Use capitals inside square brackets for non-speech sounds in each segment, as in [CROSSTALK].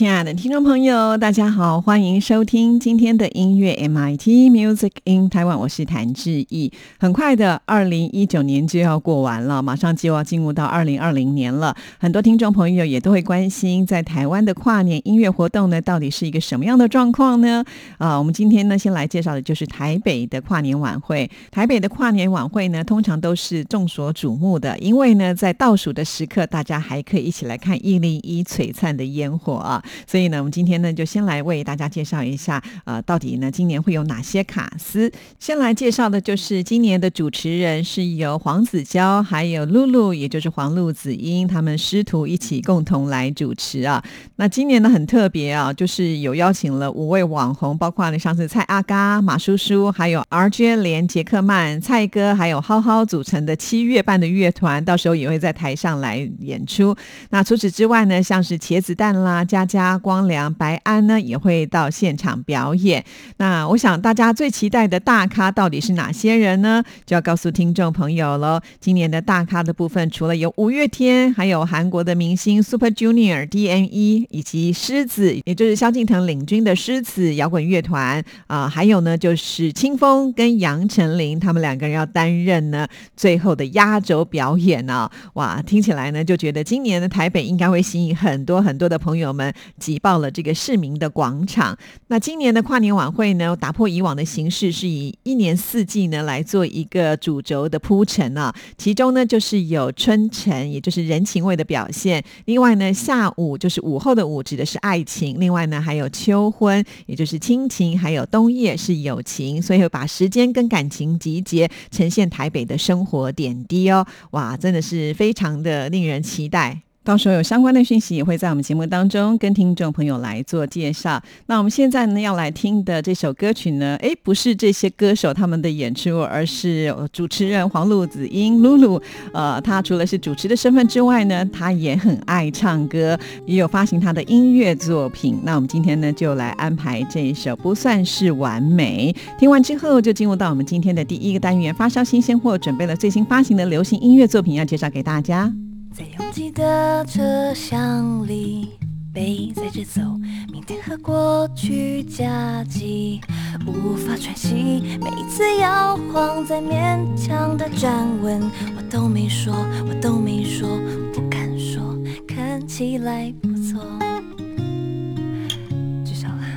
亲爱的听众朋友，大家好，欢迎收听今天的音乐 MIT Music in Taiwan，我是谭志毅。很快的，二零一九年就要过完了，马上就要进入到二零二零年了。很多听众朋友也都会关心，在台湾的跨年音乐活动呢，到底是一个什么样的状况呢？啊，我们今天呢，先来介绍的就是台北的跨年晚会。台北的跨年晚会呢，通常都是众所瞩目的，因为呢，在倒数的时刻，大家还可以一起来看一零一璀璨的烟火啊。所以呢，我们今天呢就先来为大家介绍一下，呃，到底呢今年会有哪些卡司？先来介绍的就是今年的主持人是由黄子佼还有露露，也就是黄露子英他们师徒一起共同来主持啊。那今年呢很特别啊，就是有邀请了五位网红，包括呢上次蔡阿嘎、马叔叔，还有 RJ 连、杰克曼、蔡哥，还有浩浩组成的七月半的乐团，到时候也会在台上来演出。那除此之外呢，像是茄子蛋啦、佳佳。光良、白安呢也会到现场表演。那我想大家最期待的大咖到底是哪些人呢？就要告诉听众朋友喽。今年的大咖的部分，除了有五月天，还有韩国的明星 Super Junior、D.M.E 以及狮子，也就是萧敬腾领军的狮子摇滚乐团啊。还有呢，就是清风跟杨丞琳他们两个人要担任呢最后的压轴表演呢。哇，听起来呢就觉得今年的台北应该会吸引很多很多的朋友们。挤爆了这个市民的广场。那今年的跨年晚会呢，打破以往的形式，是以一年四季呢来做一个主轴的铺陈啊。其中呢，就是有春晨，也就是人情味的表现；另外呢，下午就是午后的午，指的是爱情；另外呢，还有秋婚，也就是亲情；还有冬夜是友情。所以会把时间跟感情集结，呈现台北的生活点滴哦。哇，真的是非常的令人期待。到时候有相关的讯息也会在我们节目当中跟听众朋友来做介绍。那我们现在呢要来听的这首歌曲呢，哎，不是这些歌手他们的演出，而是主持人黄露子英露露。呃，她除了是主持的身份之外呢，她也很爱唱歌，也有发行她的音乐作品。那我们今天呢就来安排这一首不算是完美。听完之后就进入到我们今天的第一个单元，发烧新鲜货，准备了最新发行的流行音乐作品要介绍给大家。在拥挤的车厢里，背载着走，明天和过去夹击，无法喘息。每一次摇晃在勉强的站稳，我都没说，我都没说，不敢说，看起来不错。至少啦，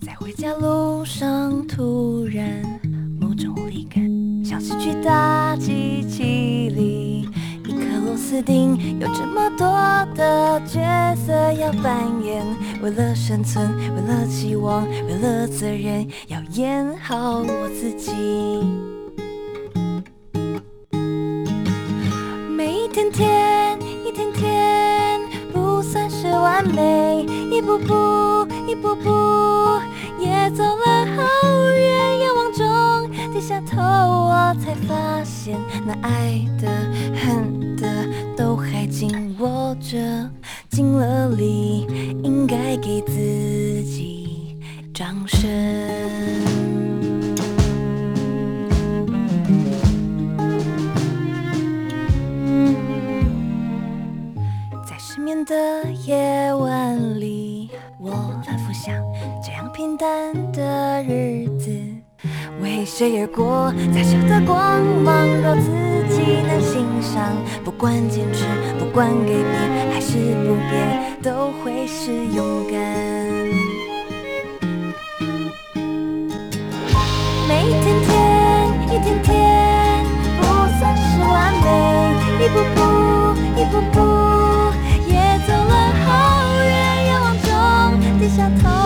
在回家路上突然。失去大机器里，一颗螺丝钉，有这么多的角色要扮演。为了生存，为了期望，为了责任，要演好我自己。每一天天，一天天，不算是完美，一步步，一步步，也走了好远，遥望。低下头，我才发现，那爱的、恨的，都还紧握着。尽了力，应该给自己掌声。在失眠的夜晚里，我反复想，这样平淡的日子。谁而过，再小的光芒，若自己能欣赏，不管坚持，不管改变，还是不变，都会是勇敢。每一天天，一天天，不算是完美，一步步，一步步，也走了好远，愿望中低下头。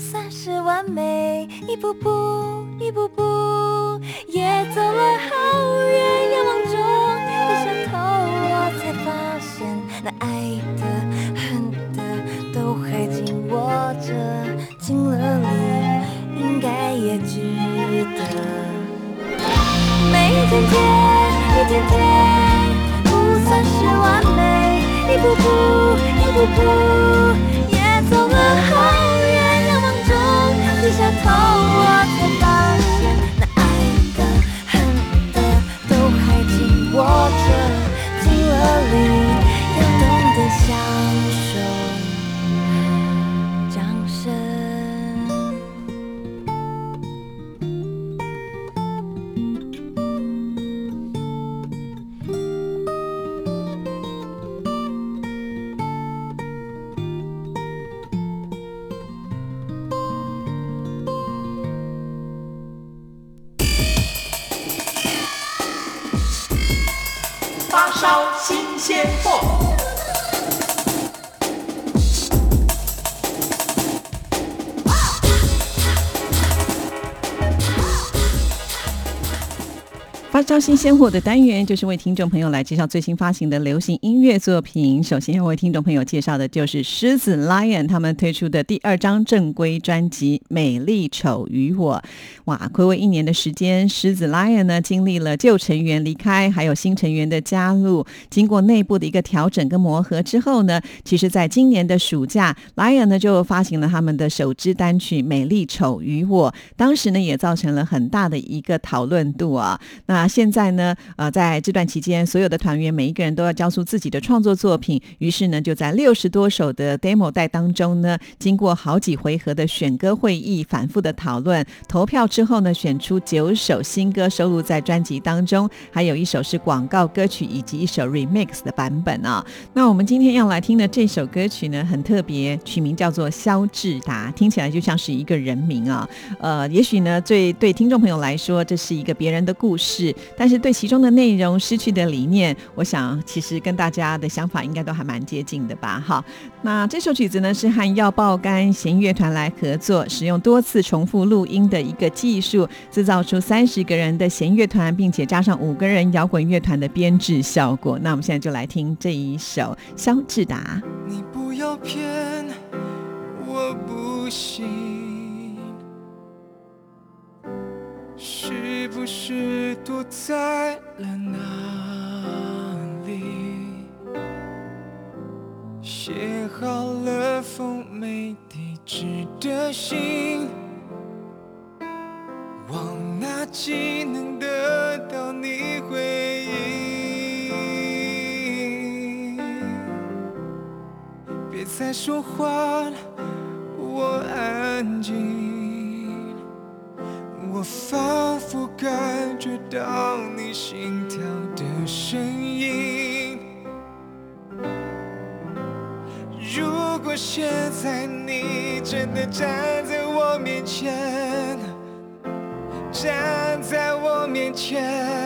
不算是完美，一步步，一步步，也走了好远。仰望着的山头，我才发现，那爱的恨的，都还紧握着，尽了力，应该也值得。每一天天，一天天，不算是完美，一步步，一步步。新鲜货的单元，就是为听众朋友来介绍最新发行的流行音乐作品。首先要为听众朋友介绍的就是狮子 Lion 他们推出的第二张正规专辑《美丽丑与我》。哇，暌违一年的时间，狮子 Lion 呢经历了旧成员离开，还有新成员的加入，经过内部的一个调整跟磨合之后呢，其实在今年的暑假，Lion 呢就发行了他们的首支单曲《美丽丑与我》，当时呢也造成了很大的一个讨论度啊。那现在在呢，呃，在这段期间，所有的团员每一个人都要交出自己的创作作品，于是呢，就在六十多首的 demo 带当中呢，经过好几回合的选歌会议、反复的讨论、投票之后呢，选出九首新歌收录在专辑当中，还有一首是广告歌曲，以及一首 remix 的版本啊。那我们今天要来听的这首歌曲呢，很特别，取名叫做肖志达，听起来就像是一个人名啊。呃，也许呢，对对听众朋友来说，这是一个别人的故事，但是对其中的内容、失去的理念，我想其实跟大家的想法应该都还蛮接近的吧。哈，那这首曲子呢是和要爆肝弦乐团来合作，使用多次重复录音的一个技术，制造出三十个人的弦乐团，并且加上五个人摇滚乐团的编制效果。那我们现在就来听这一首肖志达。你不要骗我，不信，是不是躲在了哪里？写好了封没地址的信，往哪寄能得到你回应？别再说话，我仿佛感觉到你心跳的声音。如果现在你真的站在我面前，站在我面前，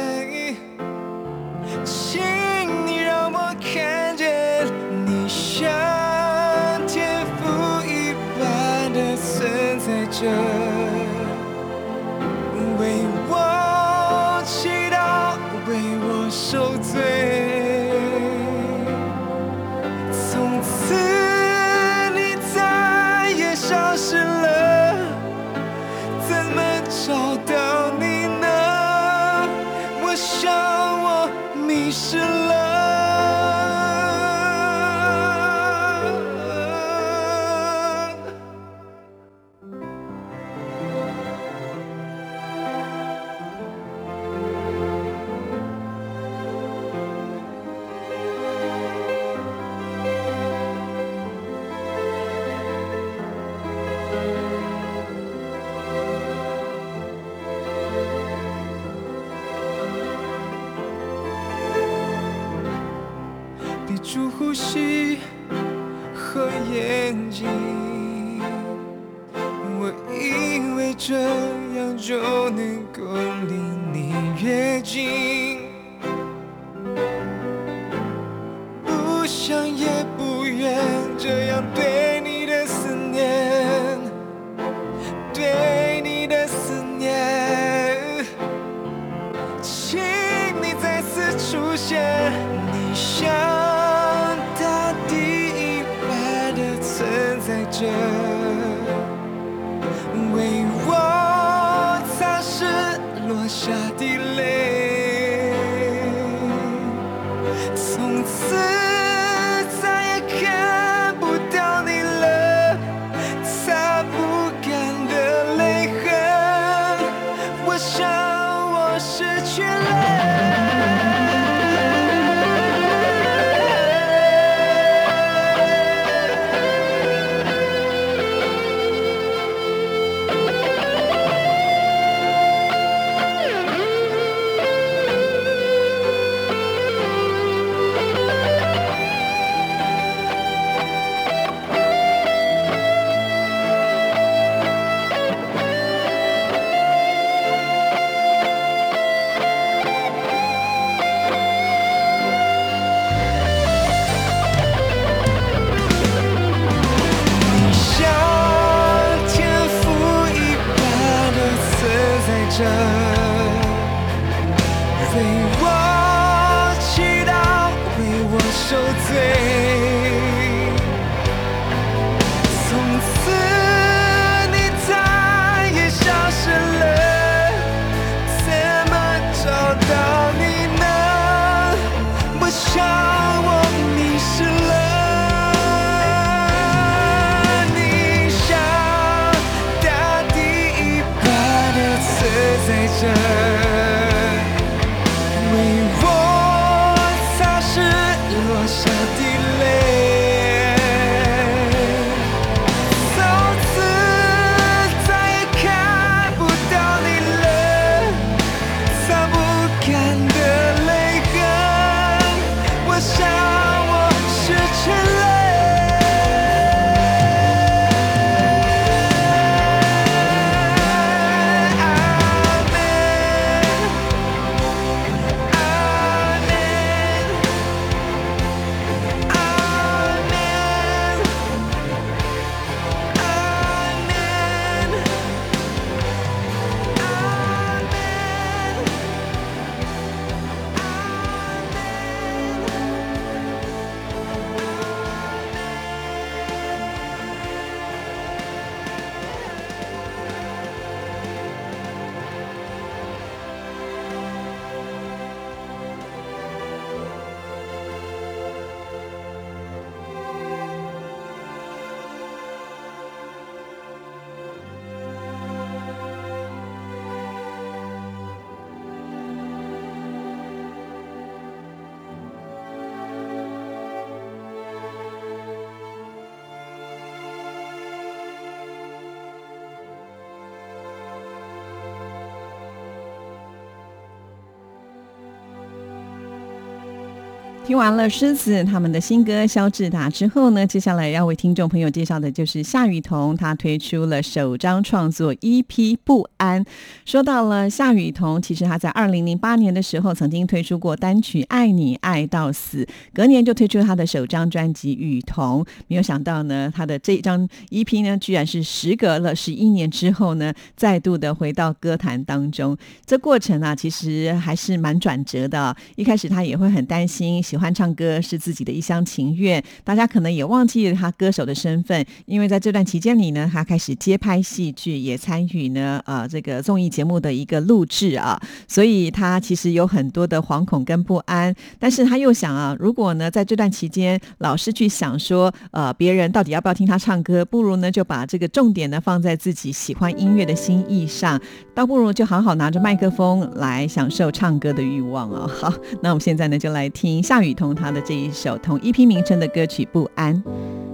听完了狮子他们的新歌《肖志达》之后呢，接下来要为听众朋友介绍的就是夏雨桐，她推出了首张创作 EP《不安》。说到了夏雨桐，其实她在二零零八年的时候曾经推出过单曲《爱你爱到死》，隔年就推出她的首张专辑《雨桐》。没有想到呢，她的这张 EP 呢，居然是时隔了十一年之后呢，再度的回到歌坛当中。这过程啊，其实还是蛮转折的。一开始她也会很担心，喜欢唱歌是自己的一厢情愿，大家可能也忘记了他歌手的身份，因为在这段期间里呢，他开始接拍戏剧，也参与呢呃这个综艺节目的一个录制啊，所以他其实有很多的惶恐跟不安，但是他又想啊，如果呢在这段期间老是去想说呃别人到底要不要听他唱歌，不如呢就把这个重点呢放在自己喜欢音乐的心意上，倒不如就好好拿着麦克风来享受唱歌的欲望啊。好，那我们现在呢就来听夏雨同他的这一首同一批名称的歌曲《不安》。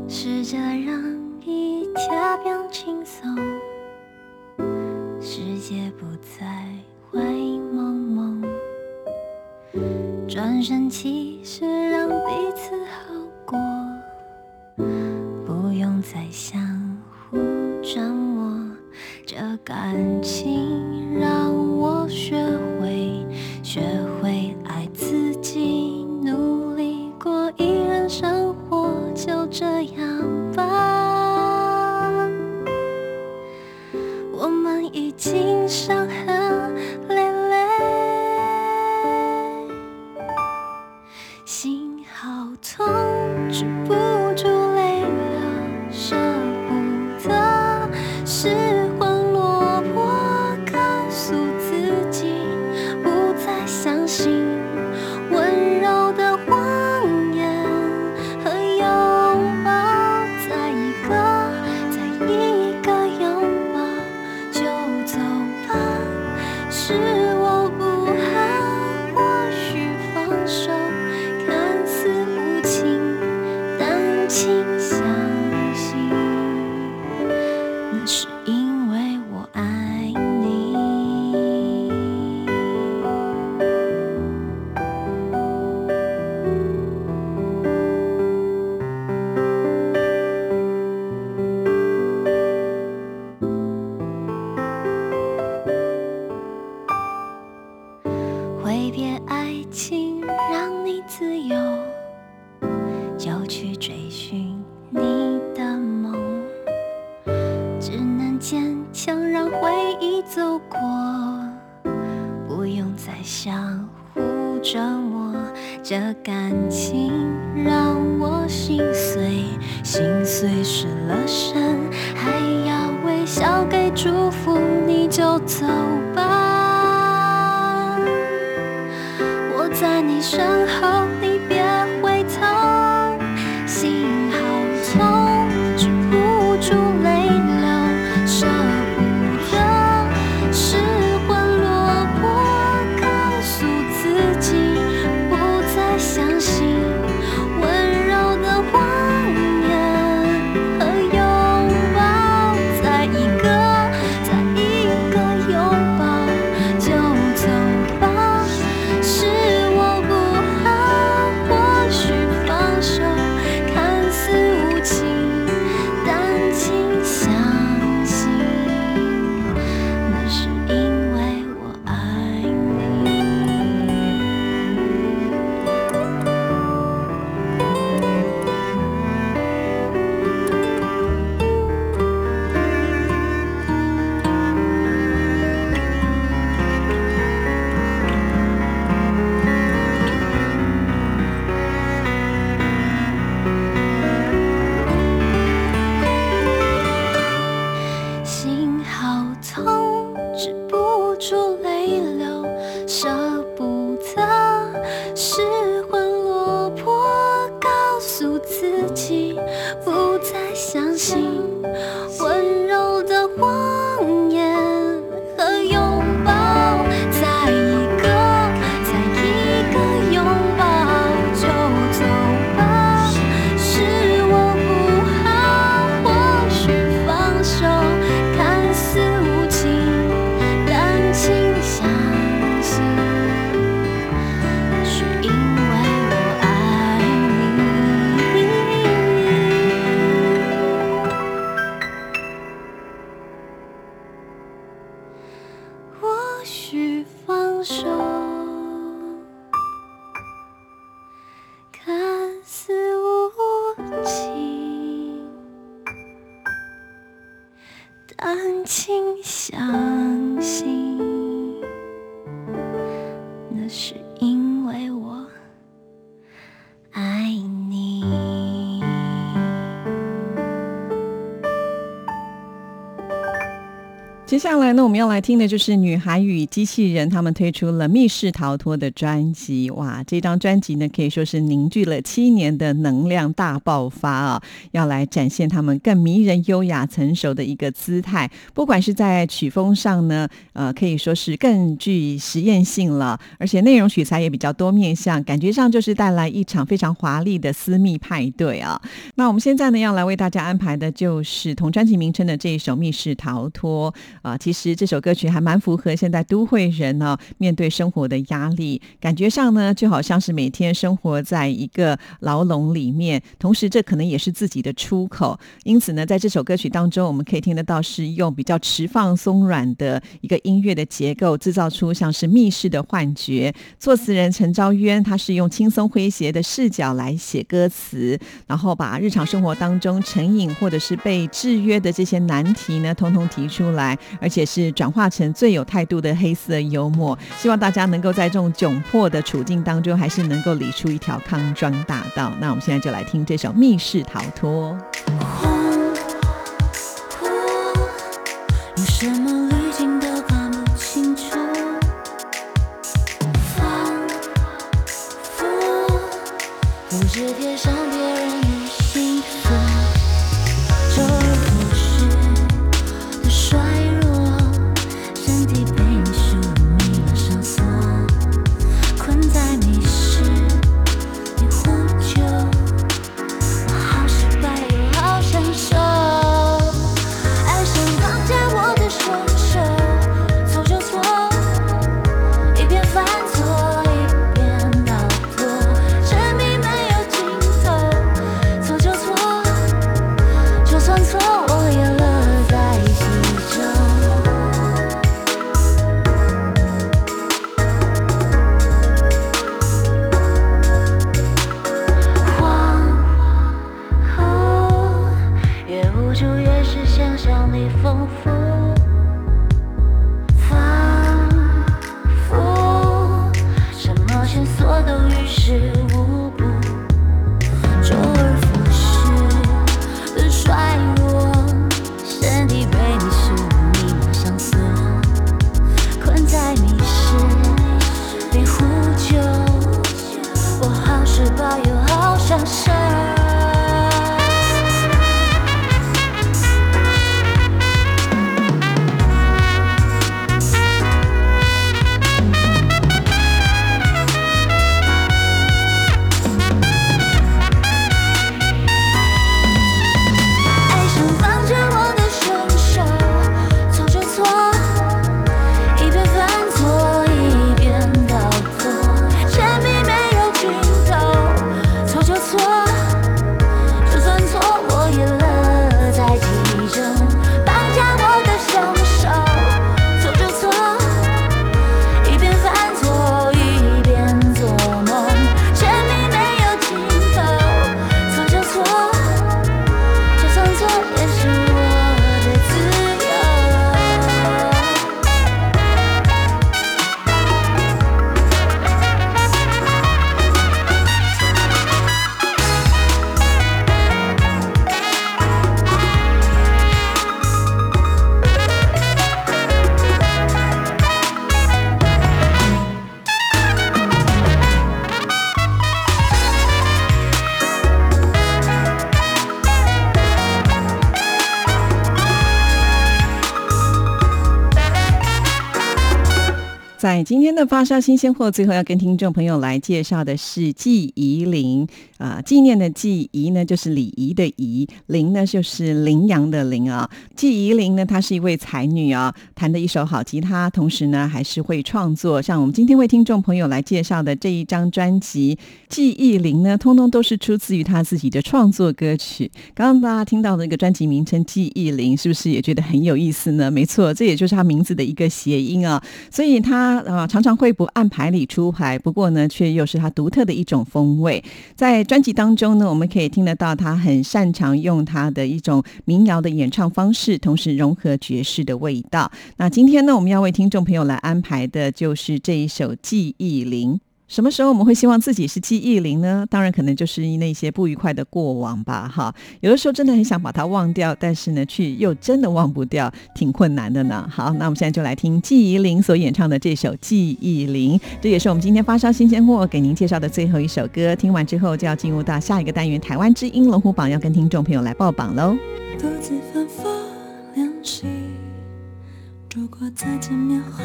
试着让一切变轻松，世界不再灰蒙蒙。转身其实让彼此好过，不用再相互折磨。这感情让我只能坚强让回忆走过，不用再相互折磨。这感情让我心碎，心碎失了神，还要微笑给祝福，你就走来呢，我们要来听的就是女孩与机器人他们推出了《密室逃脱》的专辑。哇，这张专辑呢可以说是凝聚了七年的能量大爆发啊！要来展现他们更迷人、优雅、成熟的一个姿态。不管是在曲风上呢，呃，可以说是更具实验性了，而且内容取材也比较多面向，感觉上就是带来一场非常华丽的私密派对啊！那我们现在呢要来为大家安排的就是同专辑名称的这一首《密室逃脱》。啊，其实其实这首歌曲还蛮符合现在都会人呢、面对生活的压力，感觉上呢就好像是每天生活在一个牢笼里面，同时这可能也是自己的出口。因此呢，在这首歌曲当中，我们可以听得到是用比较迟放松软的一个音乐的结构，制造出像是密室的幻觉。作词人陈昭渊他是用轻松诙谐的视角来写歌词，然后把日常生活当中成瘾或者是被制约的这些难题呢，通通提出来。而且是转化成最有态度的黑色幽默。希望大家能够在这种窘迫的处境当中，还是能够理出一条康庄大道。那我们现在就来听这首《密室逃脱》。在今天的发烧新鲜货，最后要跟听众朋友来介绍的是纪怡玲啊，纪念的纪怡呢就是礼仪的仪，玲呢就是羚羊的羚啊。纪怡玲呢，她是一位才女啊，弹的一手好吉他，同时呢还是会创作。像我们今天为听众朋友来介绍的这一张专辑《记忆林》呢，通通都是出自于她自己的创作歌曲。刚刚大家听到的那个专辑名称《记忆林》，是不是也觉得很有意思呢？没错，这也就是她名字的一个谐音啊。所以她呃常常会不按牌理出牌，不过呢，却又是他独特的一种风味。在专辑当中呢，我们可以听得到他很擅长用他的一种民谣的演唱方式，同时融合爵士的味道。那今天呢，我们要为听众朋友来安排的就是这一首《记忆林》。什么时候我们会希望自己是记忆零呢？当然，可能就是那些不愉快的过往吧，哈。有的时候真的很想把它忘掉，但是呢，却又真的忘不掉，挺困难的呢。好，那我们现在就来听记忆灵所演唱的这首《记忆零》，这也是我们今天发烧新鲜货给您介绍的最后一首歌。听完之后，就要进入到下一个单元——台湾之音龙虎榜，要跟听众朋友来报榜喽。独自反复练习。如果再见面会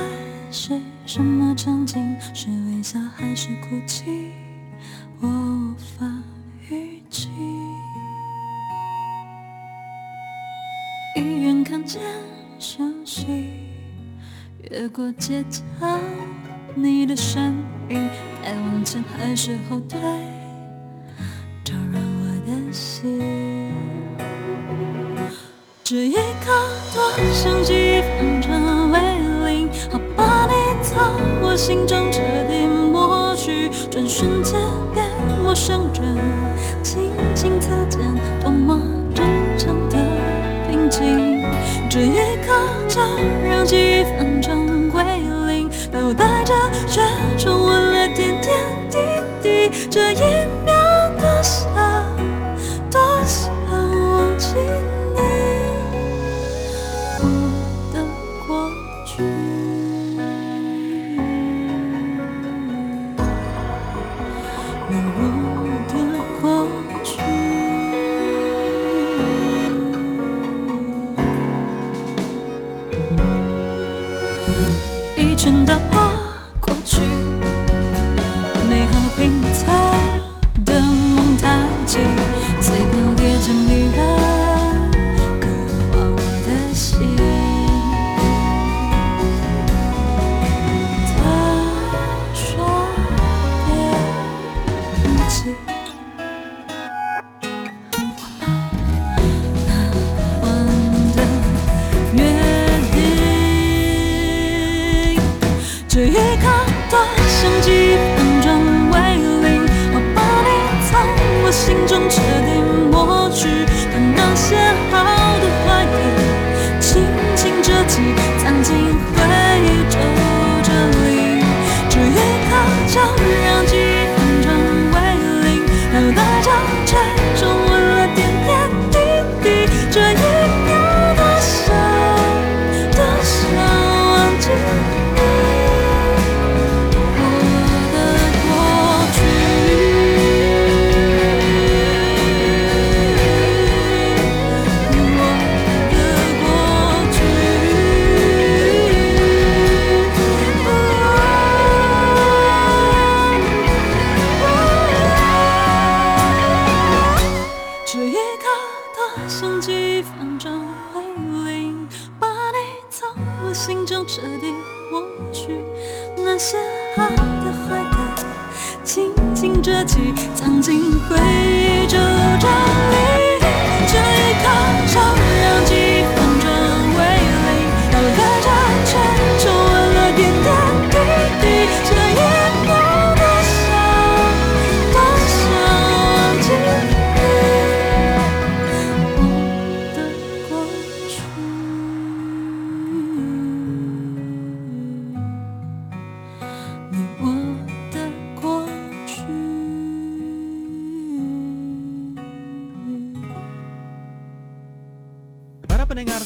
是什么场景？是微笑还是哭泣？我无法预计。一眼看见消息，越过街角，你的身影，该往前还是后退？招惹我的心。这一刻多想几分为零，好把你从我心中彻底抹去，转瞬间变陌生人，轻轻擦肩，多么真诚的平静。这一刻就让几分钟归零，等待着却重温了点点滴滴，这一这一刻多想几分钟为零，我把你从我心中彻底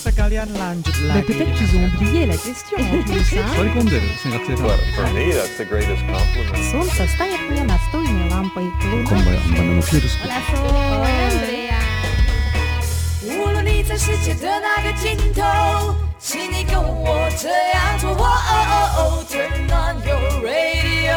sekalian lanjut Bah, lagi Peut-être dengan qu'ils ont tema. oublié la question [LAUGHS] en plus. hein. 割り込んでる性格性さん For me, that's the greatest compliment. Солнце станет мне настольной лампой. こんばんはバナナのピュールス Andrea. 无论你在世界的哪个尽头，请你跟我这样做。哦哦哦，Turn on your radio，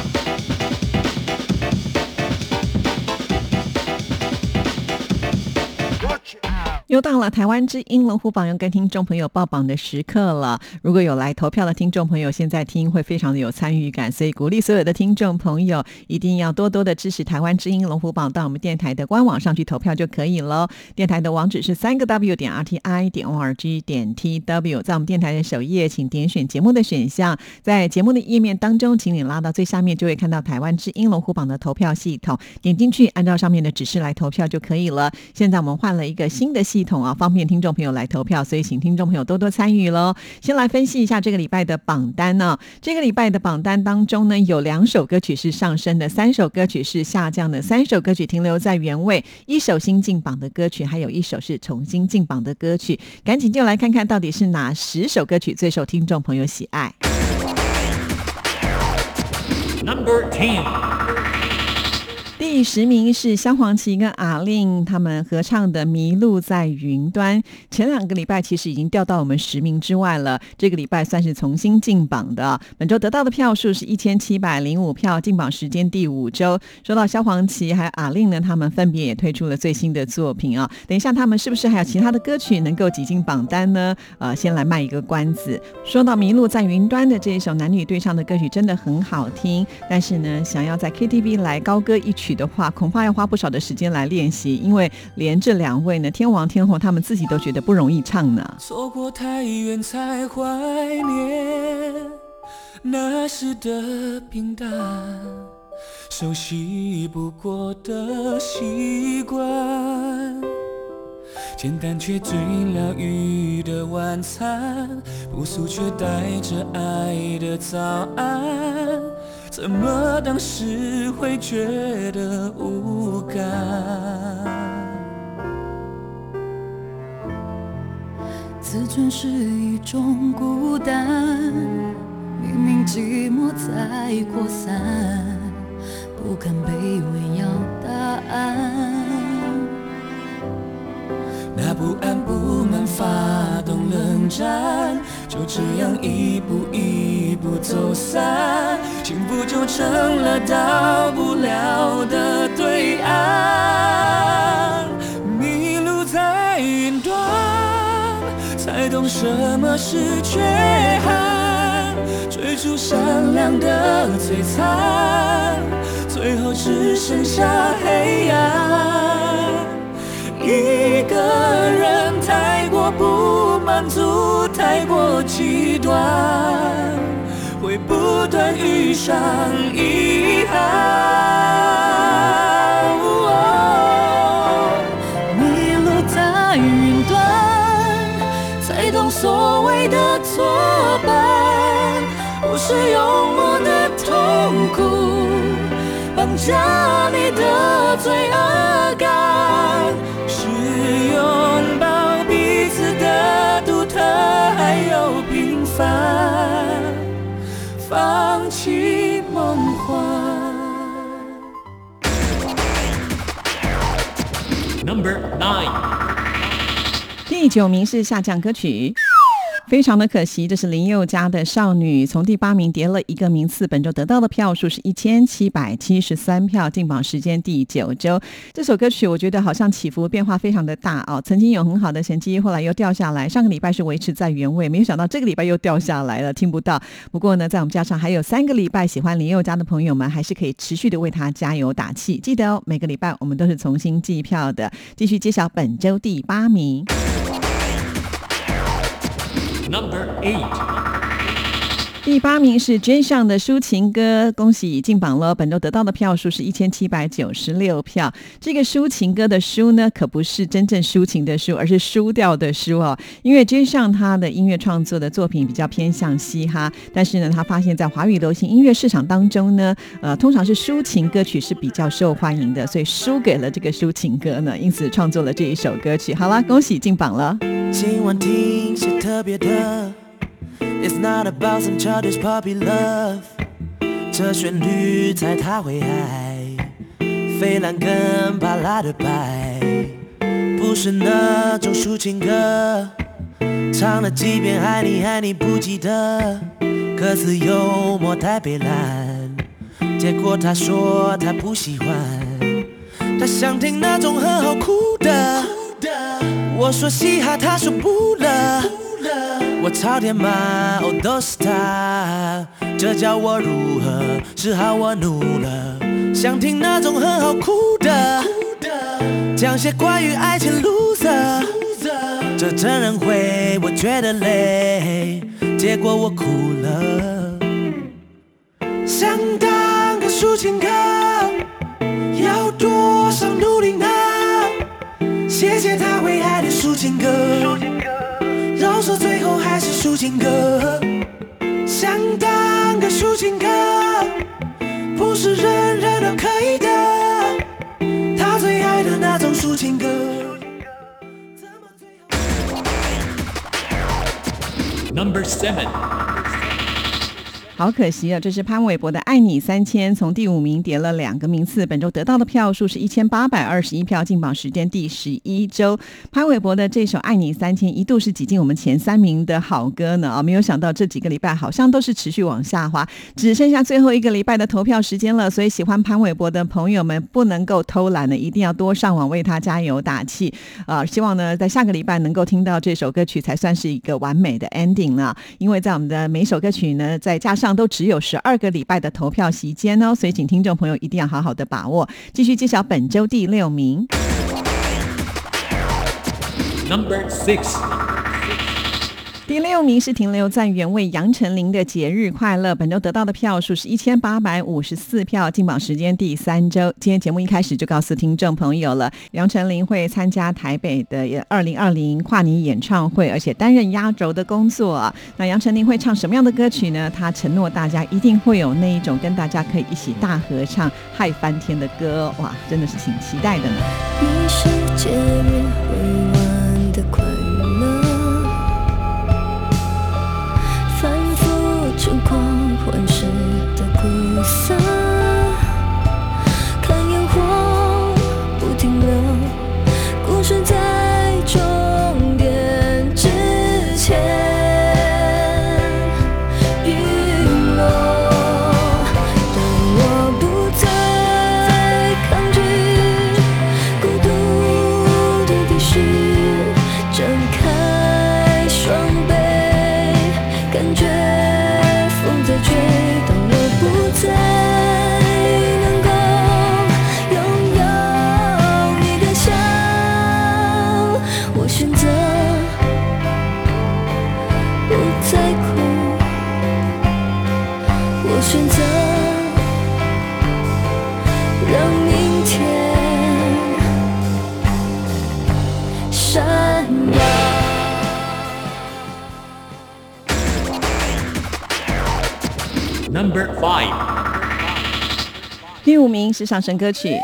又到了台湾之音龙虎榜要跟听众朋友报榜的时刻了。如果有来投票的听众朋友，现在听会非常的有参与感，所以鼓励所有的听众朋友一定要多多的支持台湾之音龙虎榜，到我们电台的官网上去投票就可以喽。电台的网址是三个 w 点 r t i 点 o r g 点 t w，在我们电台的首页，请点选节目的选项，在节目的页面当中，请你拉到最下面，就会看到台湾之音龙虎榜的投票系统，点进去，按照上面的指示来投票就可以了。现在我们换了一个新的系系统啊，方便听众朋友来投票，所以请听众朋友多多参与喽。先来分析一下这个礼拜的榜单呢、这个礼拜的榜单当中呢，有两首歌曲是上升的，三首歌曲是下降的，三首歌曲停留在原位，一首新进榜的歌曲，还有一首是重新进榜的歌曲。赶紧就来看看到底是哪十首歌曲最受听众朋友喜爱。Number Ten。第十名是萧煌奇跟阿令他们合唱的《迷路在云端》。前两个礼拜其实已经掉到我们十名之外了，这个礼拜算是重新进榜的。本周得到的票数是一千七百零五票，进榜时间第五周。说到萧煌奇还有阿令呢，他们分别也推出了最新的作品啊。等一下他们是不是还有其他的歌曲能够挤进榜单呢？呃，先来卖一个关子。说到《迷路在云端》的这一首男女对唱的歌曲，真的很好听，但是呢，想要在 KTV 来高歌一曲话，恐怕要花不少的时间来练习，因为连这两位呢，天王天后他们自己都觉得不容易唱呢。错过太远才怀念那时的平淡，熟悉不过的习惯，简单却最疗愈的晚餐，朴素却带着爱的早安，怎么当时会觉得无感？自尊是一种孤单，明明寂寞在扩散，不敢卑微要答案。不安不满发动冷战，就这样一步一步走散，幸福就成了到不了的对岸。迷路在云端，才懂什么是缺憾，追逐闪亮的璀璨，最后只剩下黑暗。一个人太过不满足，太过极端，会不断遇上遗憾。Nine 第九名是下降歌曲。非常的可惜，这是林宥嘉的《少女》，从第八名跌了一个名次，本周得到的票数是一千七百七十三票，进榜时间第九周。这首歌曲我觉得好像起伏变化非常的大哦，曾经有很好的成绩，后来又掉下来，上个礼拜是维持在原位，没有想到这个礼拜又掉下来了，听不到。不过呢，在我们加上还有三个礼拜，喜欢林宥嘉的朋友们还是可以持续的为他加油打气。记得哦，每个礼拜我们都是重新计票的。继续揭晓本周第八名。Number 8. 第八名是 J 上的抒情歌，恭喜进榜了。本周得到的票数是一千七百九十六票。这个抒情歌的抒呢，可不是真正抒情的抒，而是输掉的输哦。因为 J 上他的音乐创作的作品比较偏向嘻哈，但是呢，他发现在华语流行音乐市场当中呢，呃，通常是抒情歌曲是比较受欢迎的，所以输给了这个抒情歌呢，因此创作了这一首歌曲。好了，恭喜进榜了。今晚听些特别的，It's not about some childish puppy love，这旋律猜他会爱，费兰跟巴拉的白，不是那种抒情歌，唱了几遍爱你爱你不记得，歌词幽默太悲蓝，结果他说他不喜欢，他想听那种很好哭的。我说嘻哈，他说不乐。我朝天骂，哦都是他，这叫我如何是好？我怒了，想听那种很好哭的，讲些关于爱情 loser，这真人会，我觉得累，结果我哭了。想当个抒情歌，要多少努力呢？谢谢他会爱的抒情歌，饶舌最后还是抒情歌。想当个抒情歌，不是人人都可以的。他最爱的那种抒情歌。Number seven，好可惜啊！这是潘玮柏的《爱你三千》，从第五名跌了两个名次。本周得到的票数是一千八百二十一票，进榜时间第十一周。潘玮柏的这首《爱你三千》一度是挤进我们前三名的好歌呢啊！没有想到这几个礼拜好像都是持续往下滑，只剩下最后一个礼拜的投票时间了。所以喜欢潘玮柏的朋友们不能够偷懒了，一定要多上网为他加油打气啊！希望呢，在下个礼拜能够听到这首歌曲，才算是一个完美的 ending 了。因为在我们的每首歌曲呢，再加上都只有十二个礼拜的投票时间哦，所以请听众朋友一定要好好的把握。继续揭晓本周第六名。Number six，第六名是停留在原位杨丞琳的节日快乐，本周得到的票数是一千八百五十四票，进榜时间第三周。今天节目一开始就告诉听众朋友了，杨丞琳会参加台北的二零二零跨年演唱会，而且担任压轴的工作。那杨丞琳会唱什么样的歌曲呢？她承诺大家一定会有那一种跟大家可以一起大合唱、嗨翻天的歌，哇，真的是挺期待的呢。你是节日第五名是上升歌曲。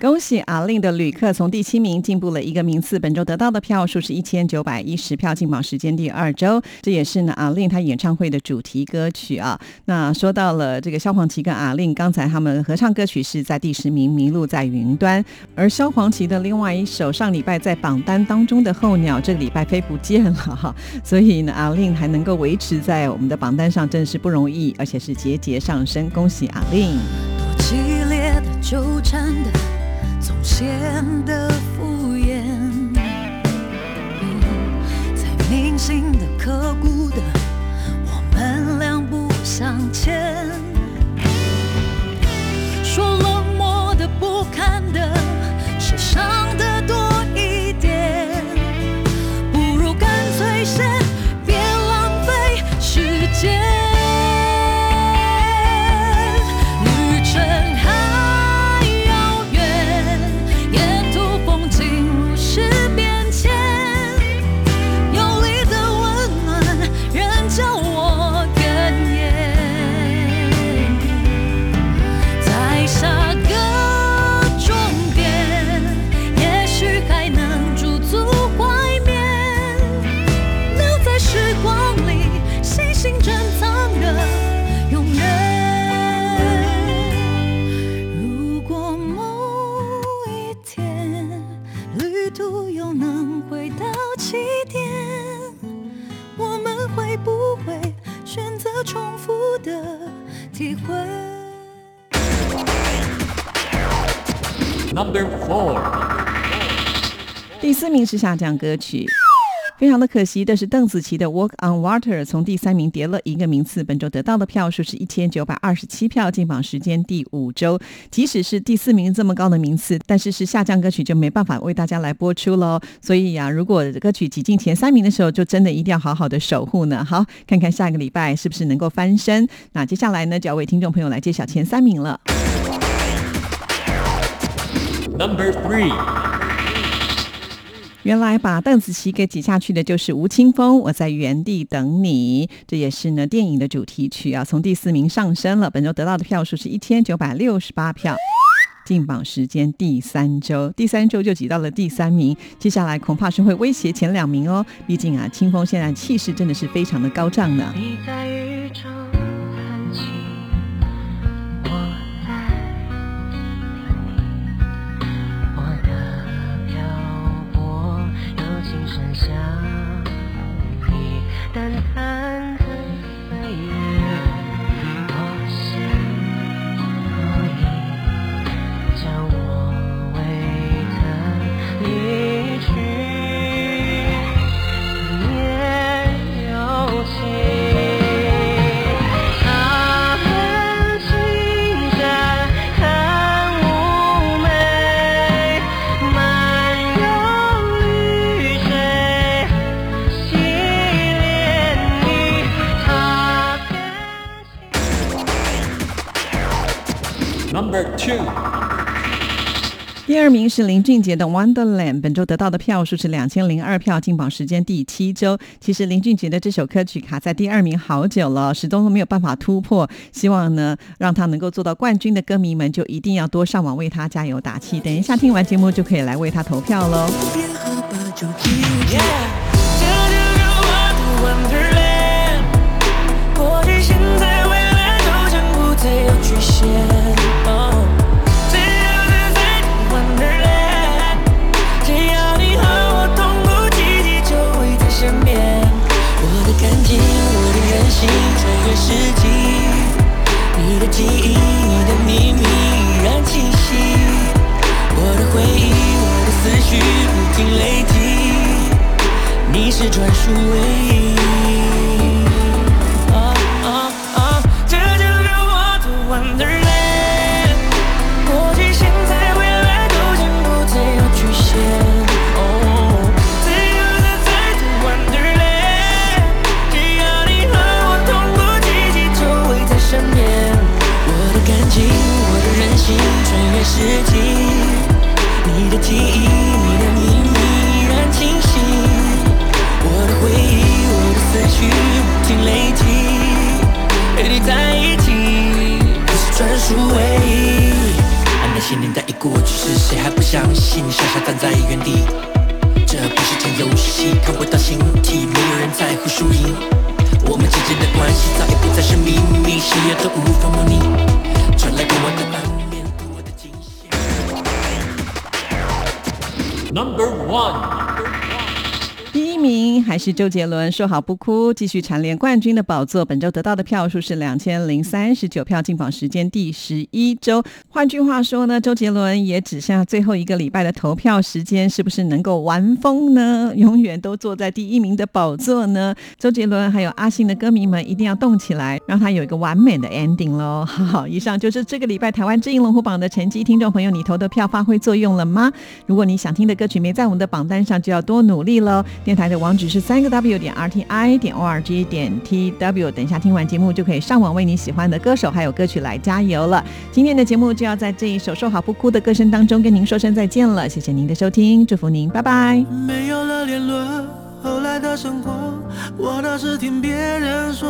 恭喜阿令的旅客从第七名进步了一个名次，本周得到的票数是一千九百一十票，进榜时间第二周，这也是呢阿令他演唱会的主题歌曲啊。那说到了这个萧煌奇跟阿令，刚才他们合唱歌曲是在第十名《迷路在云端》，而萧煌奇的另外一首上礼拜在榜单当中的候鸟，这个礼拜飞不见了哈，所以呢阿令还能够维持在我们的榜单上，真是不容易，而且是节节上升，恭喜阿令。纠缠的。总显得敷衍，在铭心的、刻骨的，我们两不相欠。说冷漠的、不堪的，第四名是下降歌曲。非常的可惜的是，邓紫棋的《Walk on Water》从第三名跌了一个名次，本周得到的票数是一千九百二十七票，进榜时间第五周。即使是第四名这么高的名次，但是是下降歌曲就没办法为大家来播出喽。所以呀、如果歌曲挤进前三名的时候，就真的一定要好好的守护呢。好，看看下个礼拜是不是能够翻身。那接下来呢，就要为听众朋友来揭晓前三名了。Number three，原来把邓紫棋给挤下去的就是吴青峰，我在原地等你，这也是呢电影的主题曲啊，从第四名上升了，本周得到的票数是一千九百六十八票。进榜时间第三周，第三周就挤到了第三名，接下来恐怕是会威胁前两名哦。毕竟啊，清风现在气势真的是非常的高涨呢。你在淡淡第二名是林俊杰的《Wonderland》，本周得到的票数是两千零二票，进榜时间第七周。其实林俊杰的这首歌曲卡在第二名好久了，始终都没有办法突破。希望呢，让他能够做到冠军的歌迷们就一定要多上网为他加油打气。等一下听完节目就可以来为他投票喽。现在、未来都将不再有局限。世纪，你的记忆，你的秘密依然清晰。我的回忆，我的思绪不停累积，你是专属唯一。是周杰伦，说好不哭，继续蝉联冠军的宝座。本周得到的票数是两千零三十九票，进榜时间第十一周。换句话说呢，周杰伦也只剩下最后一个礼拜的投票时间，是不是能够玩疯呢？永远都坐在第一名的宝座呢？周杰伦还有阿信的歌迷们一定要动起来，让他有一个完美的 ending 喽。[LAUGHS] 好，以上就是这个礼拜台湾知音龙虎榜的成绩。听众朋友，你投的票发挥作用了吗？如果你想听的歌曲没在我们的榜单上，就要多努力喽。电台的网址是三个 w 点 r t i 点 o r g 点 t w。等一下听完节目就可以上网为你喜欢的歌手还有歌曲来加油了。今天的节目就要在这一首说好不哭的歌声当中跟您说声再见了，谢谢您的收听，祝福您，拜拜。没有了联络，后来的生活，我倒是听别人说，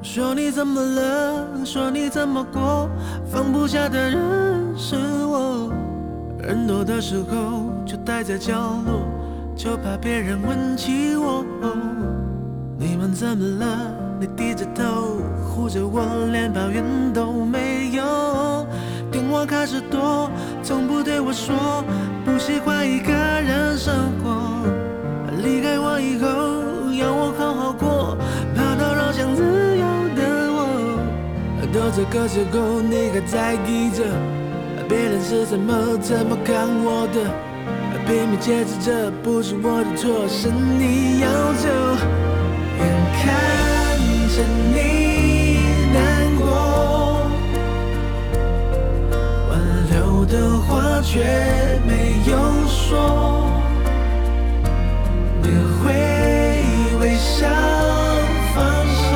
说你怎么了，说你怎么过，放不下的人是我。人多的时候就待在角落，就怕别人问起我。你们怎么了？你低着头护着我，连抱怨都没有。电话开始多，从不对我说不喜欢一个人生活。离开我以后，要我好好过，怕打扰想自由的我。都这个时候，你还在意着别人是怎么怎么看我的，拼命解释，这不是我的错，是你要走。眼看着你难过，挽留的话却没有说。你会微笑放手，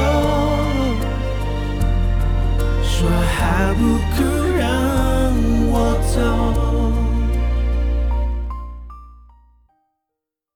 说好不哭，让我走。